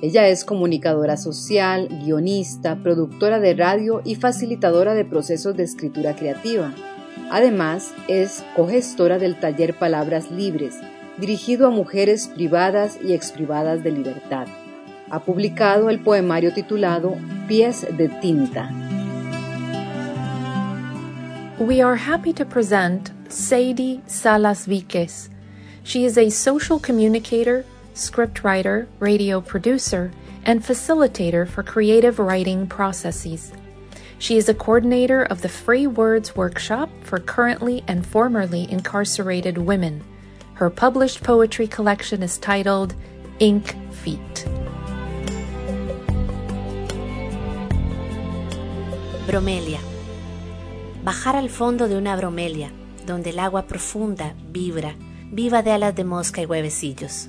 Ella es comunicadora social, guionista, productora de radio y facilitadora de procesos de escritura creativa. Además, es cogestora del taller Palabras Libres, dirigido a mujeres privadas y exprivadas de libertad. Ha publicado el poemario titulado Pies de Tinta. We are happy to present Sadie Salas Viques. She is a social communicator, scriptwriter, radio producer, and facilitator for creative writing processes. She is a coordinator of the Free Words Workshop for currently and formerly incarcerated women. Her published poetry collection is titled Ink Feet. Bromelia. Bajar al fondo de una bromelia, donde el agua profunda vibra, viva de alas de mosca y huevecillos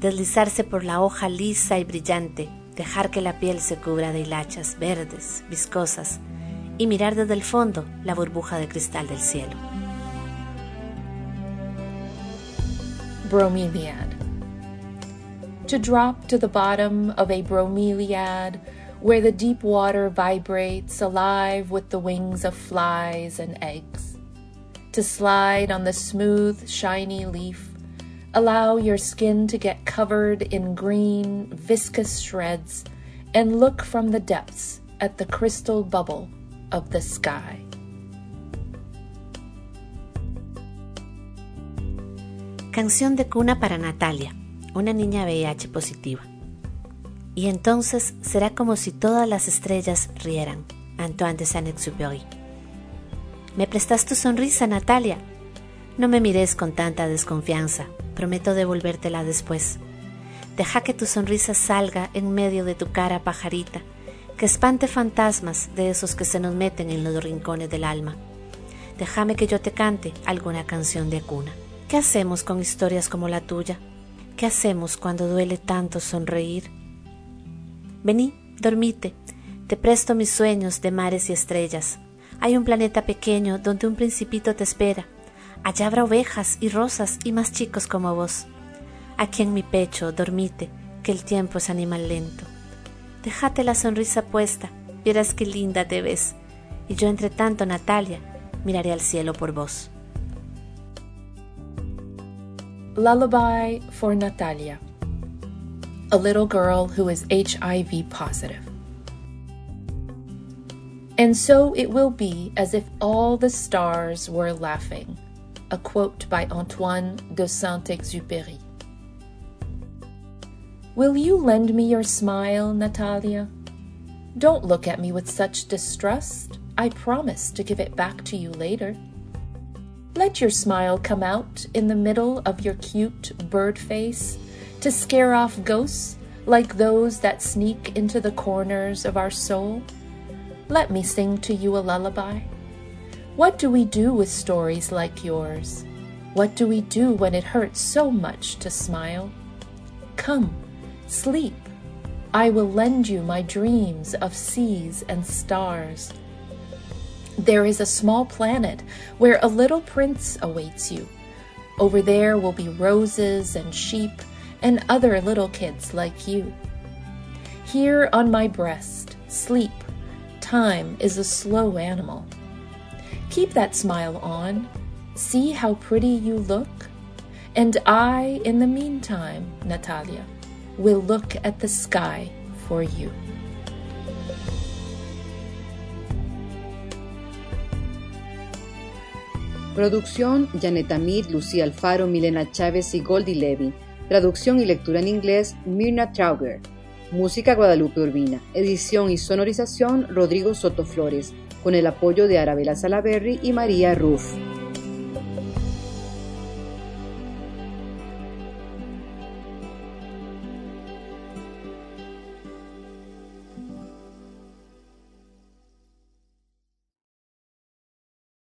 deslizarse por la hoja lisa y brillante, dejar que la piel se cubra de hilachas verdes, viscosas, y mirar desde el fondo la burbuja de cristal del cielo. Bromeliad. To drop to the bottom of a bromeliad, where the deep water vibrates alive with the wings of flies and eggs. To slide on the smooth, shiny leaf Allow your skin to get covered in green, viscous shreds and look from the depths at the crystal bubble of the sky. Canción de cuna para Natalia, una niña VIH positiva. Y entonces será como si todas las estrellas rieran. Antoine de Saint-Exupéry. ¿Me prestas tu sonrisa, Natalia? No me mires con tanta desconfianza. Prometo devolvértela después. Deja que tu sonrisa salga en medio de tu cara pajarita, que espante fantasmas de esos que se nos meten en los rincones del alma. Déjame que yo te cante alguna canción de cuna. ¿Qué hacemos con historias como la tuya? ¿Qué hacemos cuando duele tanto sonreír? Vení, dormite, te presto mis sueños de mares y estrellas. Hay un planeta pequeño donde un principito te espera Allá habrá ovejas y rosas y más chicos como vos. Aquí en mi pecho dormite, que el tiempo es animal lento. Déjate la sonrisa puesta, verás qué linda te ves. Y yo, entre tanto, Natalia, miraré al cielo por vos. Lullaby for Natalia, a little girl who is HIV positive. And so it will be as if all the stars were laughing a quote by Antoine de Saint Exupéry. Will you lend me your smile, Natalia? Don't look at me with such distrust. I promise to give it back to you later. Let your smile come out in the middle of your cute bird face to scare off ghosts like those that sneak into the corners of our soul. Let me sing to you a lullaby. What do we do with stories like yours? What do we do when it hurts so much to smile? Come, sleep. I will lend you my dreams of seas and stars. There is a small planet where a little prince awaits you. Over there will be roses and sheep and other little kids like you. Here on my breast, sleep. Time is a slow animal. Keep that smile on. See how pretty you look. And I, in the meantime, Natalia, will look at the sky for you. Producción Janet Amir, Lucía Alfaro, Milena Chávez y Goldie Levy. Traducción y lectura en inglés Mirna Trauger. Música Guadalupe Urbina. Edición y sonorización Rodrigo Soto Flores con el apoyo de Arabela Salaberry y María Ruff.